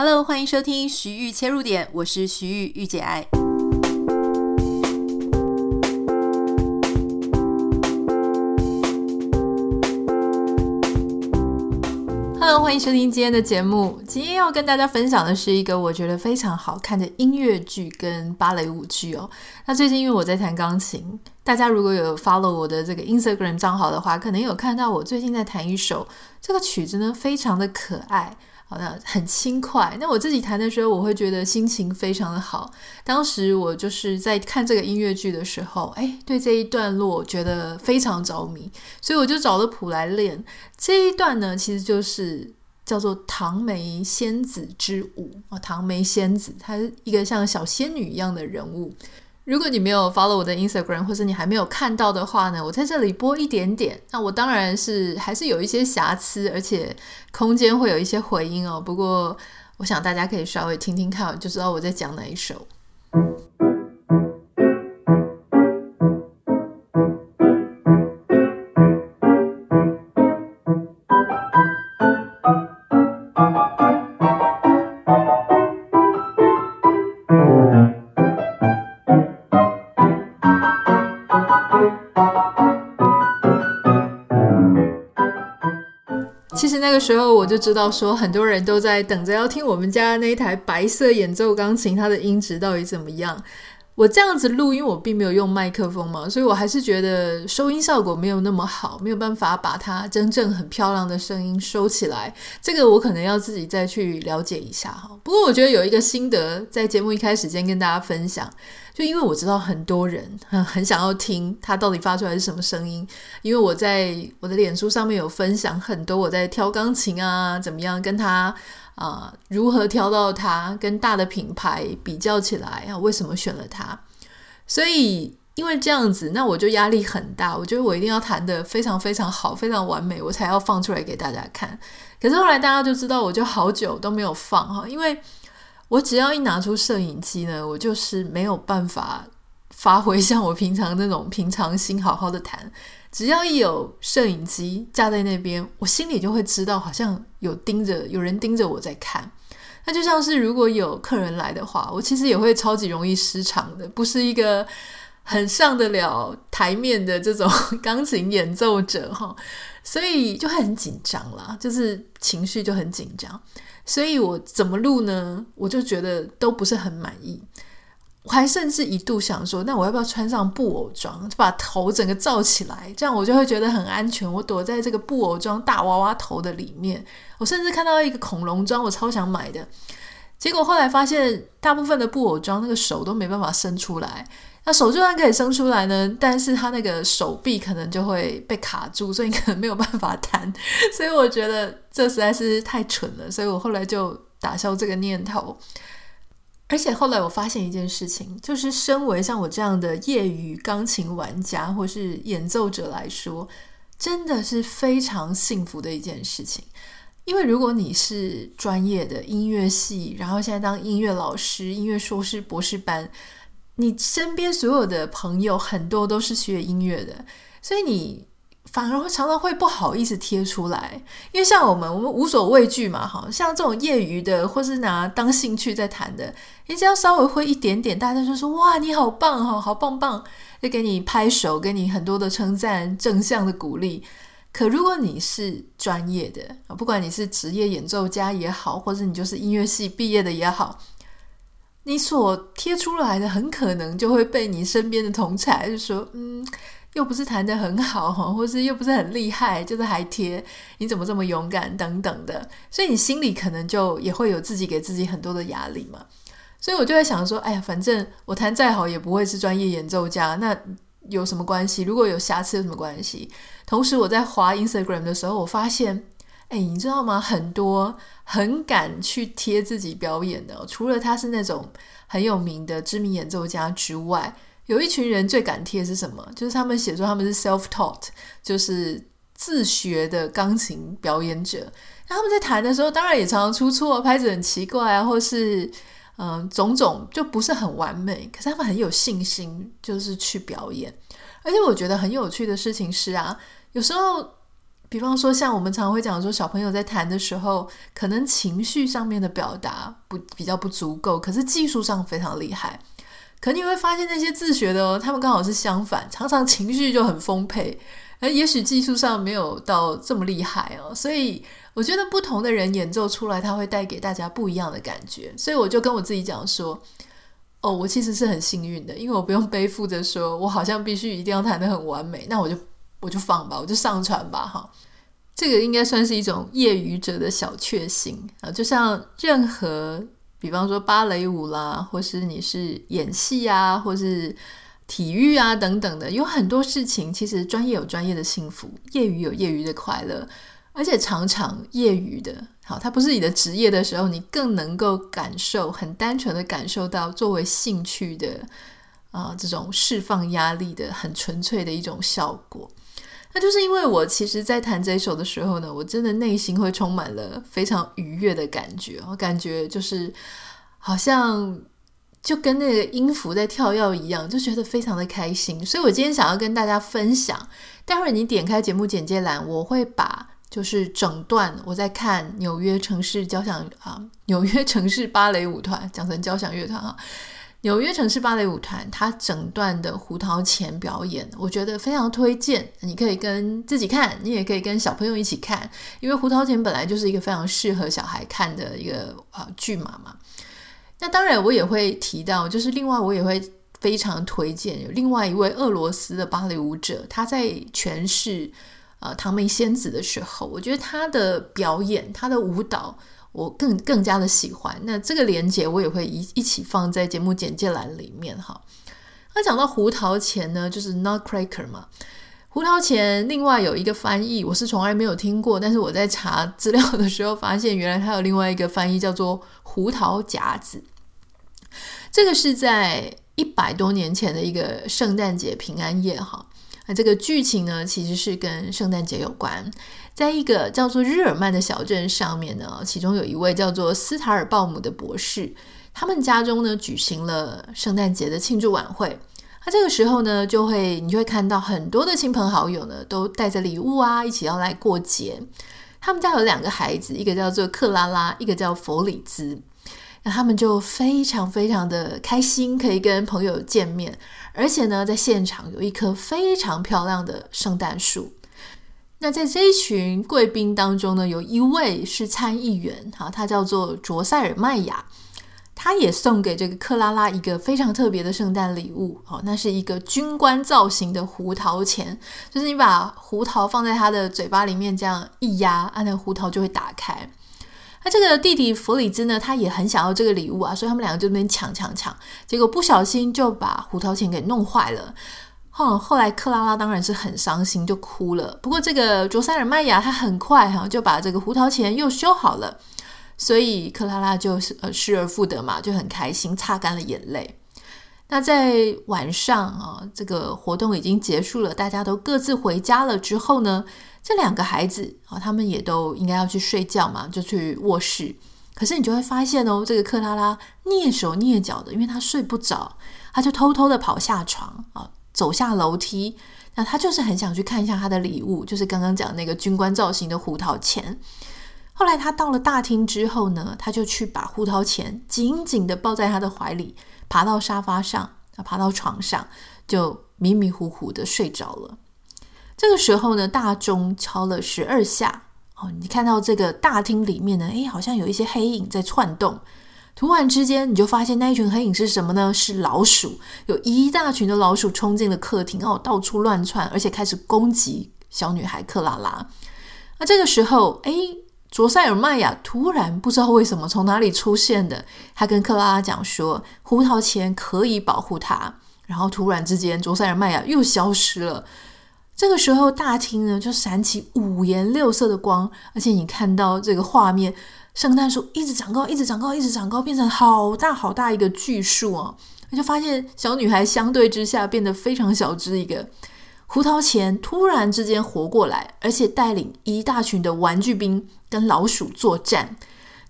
Hello，欢迎收听徐玉切入点，我是徐豫御姐爱。Hello，欢迎收听今天的节目。今天要跟大家分享的是一个我觉得非常好看的音乐剧跟芭蕾舞剧哦。那最近因为我在弹钢琴，大家如果有 follow 我的这个 Instagram 账号的话，可能有看到我最近在弹一首这个曲子呢，非常的可爱。好的很轻快。那我自己弹的时候，我会觉得心情非常的好。当时我就是在看这个音乐剧的时候，哎，对这一段落觉得非常着迷，所以我就找了谱来练。这一段呢，其实就是叫做《唐梅仙子之舞》啊，唐梅仙子，她是一个像小仙女一样的人物。如果你没有 follow 我的 Instagram，或者你还没有看到的话呢，我在这里播一点点。那我当然是还是有一些瑕疵，而且空间会有一些回音哦。不过我想大家可以稍微听听看，就知道我在讲哪一首。就知道，说很多人都在等着要听我们家那一台白色演奏钢琴，它的音质到底怎么样。我这样子录，因为我并没有用麦克风嘛，所以我还是觉得收音效果没有那么好，没有办法把它真正很漂亮的声音收起来。这个我可能要自己再去了解一下哈。不过我觉得有一个心得，在节目一开始先跟大家分享。就因为我知道很多人很很想要听它到底发出来是什么声音，因为我在我的脸书上面有分享很多我在挑钢琴啊，怎么样跟它啊、如何挑到它，跟大的品牌比较起来啊，为什么选了它？所以因为这样子，那我就压力很大，我觉得我一定要弹得非常非常好，非常完美，我才要放出来给大家看。可是后来大家就知道，我就好久都没有放哈，因为。我只要一拿出摄影机呢，我就是没有办法发挥像我平常那种平常心好好的弹。只要一有摄影机架在那边，我心里就会知道，好像有盯着，有人盯着我在看。那就像是如果有客人来的话，我其实也会超级容易失常的，不是一个很上得了台面的这种钢琴演奏者哈，所以就会很紧张啦，就是情绪就很紧张。所以我怎么录呢？我就觉得都不是很满意。我还甚至一度想说，那我要不要穿上布偶装，就把头整个罩起来，这样我就会觉得很安全。我躲在这个布偶装大娃娃头的里面。我甚至看到一个恐龙装，我超想买的。结果后来发现，大部分的布偶装那个手都没办法伸出来。那手就算可以伸出来呢，但是他那个手臂可能就会被卡住，所以你可能没有办法弹。所以我觉得这实在是太蠢了，所以我后来就打消这个念头。而且后来我发现一件事情，就是身为像我这样的业余钢琴玩家或是演奏者来说，真的是非常幸福的一件事情。因为如果你是专业的音乐系，然后现在当音乐老师、音乐硕士、博士班。你身边所有的朋友很多都是学音乐的，所以你反而会常常会不好意思贴出来，因为像我们，我们无所畏惧嘛，哈，像这种业余的或是拿当兴趣在谈的，你只要稍微会一点点，大家就说哇，你好棒哈，好棒棒，就给你拍手，给你很多的称赞，正向的鼓励。可如果你是专业的，不管你是职业演奏家也好，或者你就是音乐系毕业的也好。你所贴出来的很可能就会被你身边的同侪就说，嗯，又不是弹得很好，或是又不是很厉害，就是还贴，你怎么这么勇敢等等的，所以你心里可能就也会有自己给自己很多的压力嘛。所以我就在想说，哎呀，反正我弹再好也不会是专业演奏家，那有什么关系？如果有瑕疵有什么关系？同时我在滑 Instagram 的时候，我发现。哎，你知道吗？很多很敢去贴自己表演的，除了他是那种很有名的知名演奏家之外，有一群人最敢贴是什么？就是他们写说他们是 self-taught，就是自学的钢琴表演者。那他们在弹的时候，当然也常常出错，拍子很奇怪啊，或是嗯、种种就不是很完美。可是他们很有信心，就是去表演。而且我觉得很有趣的事情是啊，有时候。比方说，像我们常常会讲说，小朋友在弹的时候，可能情绪上面的表达不比较不足够，可是技术上非常厉害。可你会发现那些自学的哦，他们刚好是相反，常常情绪就很丰沛，而也许技术上没有到这么厉害哦。所以我觉得不同的人演奏出来，他会带给大家不一样的感觉。所以我就跟我自己讲说，哦，我其实是很幸运的，因为我不用背负着说我好像必须一定要弹得很完美，那我就。我就放吧，我就上传吧，哈，这个应该算是一种业余者的小确幸啊。就像任何，比方说芭蕾舞啦，或是你是演戏啊，或是体育啊等等的，有很多事情，其实专业有专业的幸福，业余有业余的快乐，而且常常业余的，好，它不是你的职业的时候，你更能够感受，很单纯的感受到作为兴趣的啊，这种释放压力的很纯粹的一种效果。那就是因为我其实，在弹这首的时候呢，我真的内心会充满了非常愉悦的感觉，我感觉就是好像就跟那个音符在跳跃一样，就觉得非常的开心。所以我今天想要跟大家分享，待会儿你点开节目简介栏，我会把就是整段我在看纽约城市交响啊，纽约城市芭蕾舞团，讲成交响乐团啊。纽约城市芭蕾舞团，它整段的胡桃钳表演，我觉得非常推荐。你可以跟自己看，你也可以跟小朋友一起看，因为胡桃钳本来就是一个非常适合小孩看的一个啊剧码嘛。那当然，我也会提到，就是另外我也会非常推荐有另外一位俄罗斯的芭蕾舞者，他在诠释啊唐梅仙子的时候，我觉得他的表演，他的舞蹈。我更更加的喜欢，那这个连接我也会一一起放在节目简介栏里面哈。那讲到胡桃钳呢，就是 Nutcracker 嘛。胡桃钳另外有一个翻译，我是从来没有听过，但是我在查资料的时候发现，原来它有另外一个翻译叫做胡桃夹子。这个是在一百多年前的一个圣诞节平安夜哈。那这个剧情呢，其实是跟圣诞节有关。在一个叫做日耳曼的小镇上面呢，其中有一位叫做斯塔尔鲍姆的博士，他们家中呢举行了圣诞节的庆祝晚会。那这个时候呢，就会你就会看到很多的亲朋好友呢都带着礼物啊，一起要来过节。他们家有两个孩子，一个叫做克拉拉，一个叫弗里兹。那他们就非常非常的开心，可以跟朋友见面，而且呢，在现场有一棵非常漂亮的圣诞树。那在这一群贵宾当中呢，有一位是参议员，哈，他叫做卓塞尔麦雅，他也送给这个克拉拉一个非常特别的圣诞礼物，哦，那是一个军官造型的胡桃钳，就是你把胡桃放在他的嘴巴里面，这样一压，啊，那胡桃就会打开。那这个弟弟弗里兹呢，他也很想要这个礼物啊，所以他们两个就那边抢抢抢，结果不小心就把胡桃钳给弄坏了。哦，后来克拉拉当然是很伤心，就哭了。不过这个卓塞尔麦雅他很快哈就把这个胡桃钳又修好了，所以克拉拉就是呃失而复得嘛，就很开心，擦干了眼泪。那在晚上啊，这个活动已经结束了，大家都各自回家了之后呢，这两个孩子啊，他们也都应该要去睡觉嘛，就去卧室。可是你就会发现哦，这个克拉拉蹑手蹑脚的，因为他睡不着，他就偷偷的跑下床啊。走下楼梯，那他就是很想去看一下他的礼物，就是刚刚讲那个军官造型的胡桃钳。后来他到了大厅之后呢，他就去把胡桃钳紧紧地抱在他的怀里，爬到沙发上，爬到床上，就迷迷糊糊的睡着了。这个时候呢，大钟敲了十二下，哦，你看到这个大厅里面呢，诶，好像有一些黑影在窜动。突然之间，你就发现那一群黑影是什么呢？是老鼠，有一大群的老鼠冲进了客厅，哦，到处乱窜，而且开始攻击小女孩克拉拉。那这个时候，哎，卓塞尔麦雅突然不知道为什么从哪里出现的，他跟克拉拉讲说，胡桃钳可以保护她。然后突然之间，卓塞尔麦雅又消失了。这个时候，大厅呢就闪起五颜六色的光，而且你看到这个画面。圣诞树一直长高，一直长高，一直长高，变成好大好大一个巨树哦！我就发现小女孩相对之下变得非常小只一个。胡桃钳突然之间活过来，而且带领一大群的玩具兵跟老鼠作战。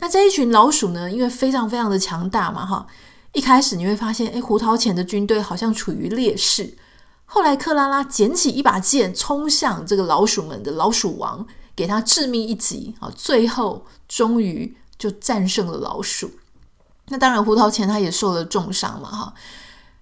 那这一群老鼠呢，因为非常非常的强大嘛，哈！一开始你会发现，诶，胡桃钳的军队好像处于劣势。后来克拉拉捡起一把剑，冲向这个老鼠们的老鼠王，给他致命一击啊！最后终于就战胜了老鼠。那当然，胡桃钳他也受了重伤嘛，哈。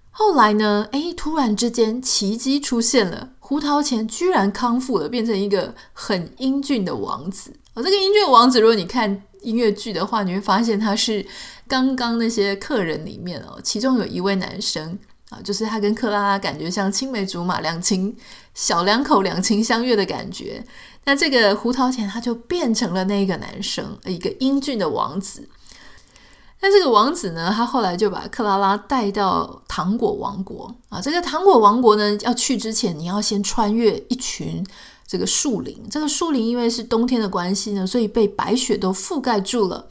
后来呢？哎，突然之间奇迹出现了，胡桃钳居然康复了，变成一个很英俊的王子。哦，这个英俊王子，如果你看音乐剧的话，你会发现他是刚刚那些客人里面哦，其中有一位男生就是他跟克拉拉感觉像青梅竹马，两情小两口两情相悦的感觉。那这个胡桃钳他就变成了那个男生，一个英俊的王子。那这个王子呢，他后来就把克拉拉带到糖果王国啊。这个糖果王国呢，要去之前，你要先穿越一群这个树林。这个树林因为是冬天的关系呢，所以被白雪都覆盖住了。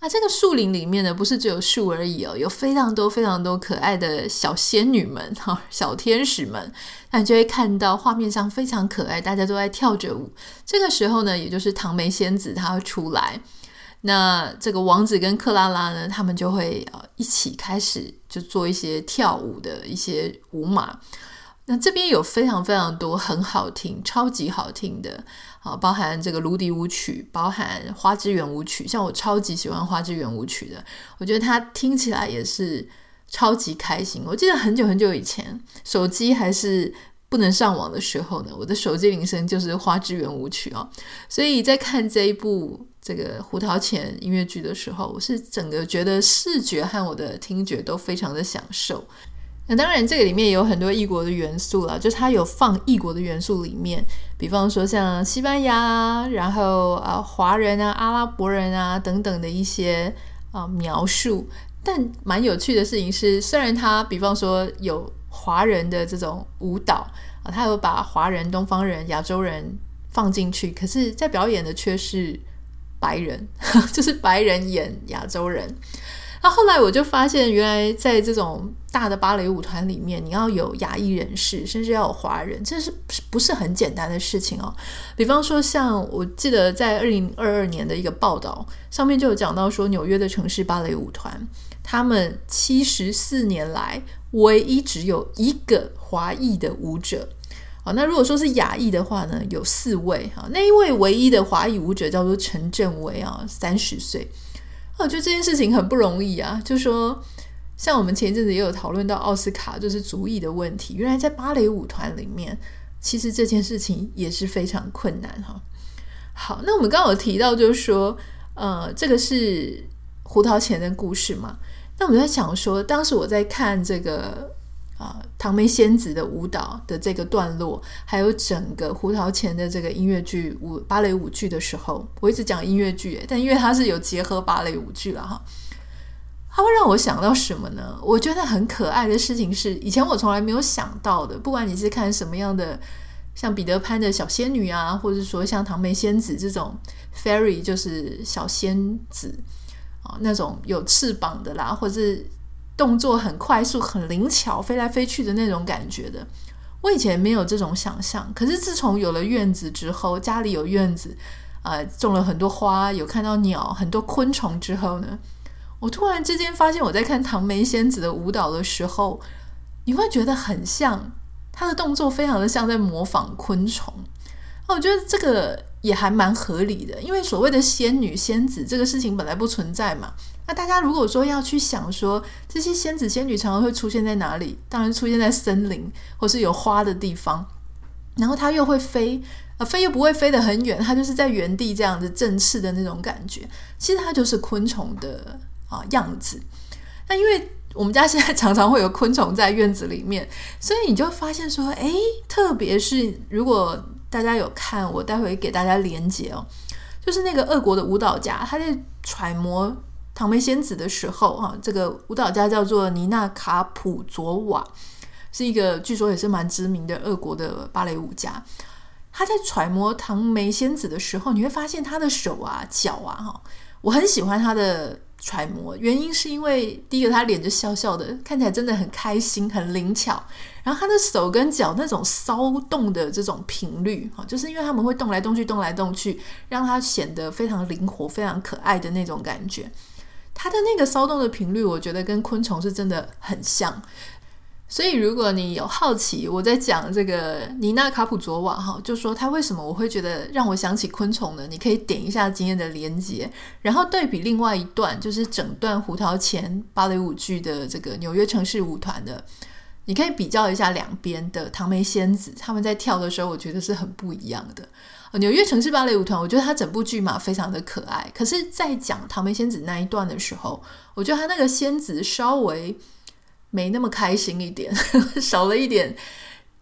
啊，这个树林里面呢，不是只有树而已哦，有非常多非常多可爱的小仙女们哈，小天使们。那你就会看到画面上非常可爱，大家都在跳着舞。这个时候呢，也就是唐梅仙子她会出来。那这个王子跟克拉拉呢，他们就会呃一起开始就做一些跳舞的一些舞码。那这边有非常非常多很好听、超级好听的啊，包含这个芦笛舞曲，包含花之圆舞曲。像我超级喜欢花之圆舞曲的，我觉得它听起来也是超级开心。我记得很久很久以前，手机还是。不能上网的时候呢，我的手机铃声就是《花之圆舞曲》哦。所以在看这一部这个胡桃钳音乐剧的时候，我是整个觉得视觉和我的听觉都非常的享受。那当然，这个里面有很多异国的元素了，就是它有放异国的元素里面，比方说像西班牙，然后啊华人啊、阿拉伯人啊等等的一些啊描述。但蛮有趣的事情是，虽然它比方说有。华人的这种舞蹈啊，他有把华人、东方人、亚洲人放进去，可是，在表演的却是白人，就是白人演亚洲人。那后来我就发现，原来在这种大的芭蕾舞团里面，你要有亚裔人士，甚至要有华人，这是不是很简单的事情哦？比方说，像我记得在二零二二年的一个报道上面就有讲到说，纽约的城市芭蕾舞团，他们七十四年来。唯一只有一个华裔的舞者，好，那如果说是亚裔的话呢，有四位哈。那一位唯一的华裔舞者叫做陈正威啊，三十岁。我觉得这件事情很不容易啊。就说像我们前一阵子也有讨论到奥斯卡就是族裔的问题，原来在芭蕾舞团里面，其实这件事情也是非常困难哈。好，那我们刚刚有提到，就是说，呃，这个是胡桃钳的故事嘛。那我们在想说，当时我在看这个啊、唐、梅仙子的舞蹈的这个段落，还有整个胡桃钳的这个音乐剧舞芭蕾舞剧的时候，我一直讲音乐剧，但因为它是有结合芭蕾舞剧了哈，它会让我想到什么呢？我觉得很可爱的事情是，以前我从来没有想到的。不管你是看什么样的，像彼得潘的小仙女啊，或者说像唐梅仙子这种 fairy，就是小仙子啊。那种有翅膀的啦，或者是动作很快速、很灵巧、飞来飞去的那种感觉的，我以前没有这种想象。可是自从有了院子之后，家里有院子，呃，种了很多花，有看到鸟、很多昆虫之后呢，我突然之间发现，我在看唐梅仙子的舞蹈的时候，你会觉得很像，她的动作非常的像在模仿昆虫。我觉得这个。也还蛮合理的，因为所谓的仙女仙子这个事情本来不存在嘛。那大家如果说要去想说这些仙子仙女常常会出现在哪里，当然出现在森林或是有花的地方，然后它又会飞，呃，飞又不会飞得很远，它就是在原地这样子振翅的那种感觉。其实它就是昆虫的啊样子。那因为我们家现在常常会有昆虫在院子里面，所以你就发现说，诶，特别是如果。大家有看，我待会给大家连结哦，就是那个俄国的舞蹈家，他在揣摩唐梅仙子的时候，哈，这个舞蹈家叫做尼娜卡普佐瓦，是一个据说也是蛮知名的俄国的芭蕾舞家。他在揣摩唐梅仙子的时候，你会发现他的手啊、脚啊，哈，我很喜欢他的。揣摩原因是因为第一个他脸就笑笑的，看起来真的很开心，很灵巧。然后他的手跟脚那种骚动的这种频率，哈，就是因为他们会动来动去，动来动去，让他显得非常灵活、非常可爱的那种感觉。他的那个骚动的频率，我觉得跟昆虫是真的很像。所以，如果你有好奇，我在讲这个尼娜卡普佐瓦哈，就说他为什么我会觉得让我想起昆虫呢？你可以点一下今天的连接，然后对比另外一段，就是整段胡桃钳芭蕾舞剧的这个纽约城市舞团的，你可以比较一下两边的唐梅仙子他们在跳的时候，我觉得是很不一样的。纽约城市芭蕾舞团，我觉得他整部剧嘛非常的可爱，可是，在讲唐梅仙子那一段的时候，我觉得他那个仙子稍微。没那么开心一点，少了一点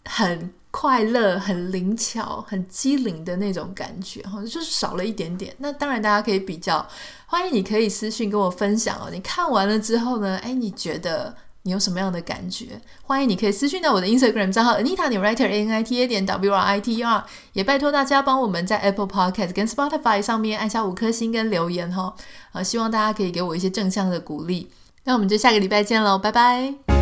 很快乐、很灵巧、很机灵的那种感觉，哈，就是少了一点点。那当然，大家可以比较，欢迎你可以私信跟我分享哦。你看完了之后呢，哎，你觉得你有什么样的感觉？欢迎你可以私信到我的 Instagram 账号 Anita 点 Writer A N I T A 点 W R I T E R，也拜托大家帮我们在 Apple Podcast 跟 Spotify 上面按下五颗星跟留言哈。啊，希望大家可以给我一些正向的鼓励。那我们就下个礼拜见喽，拜拜。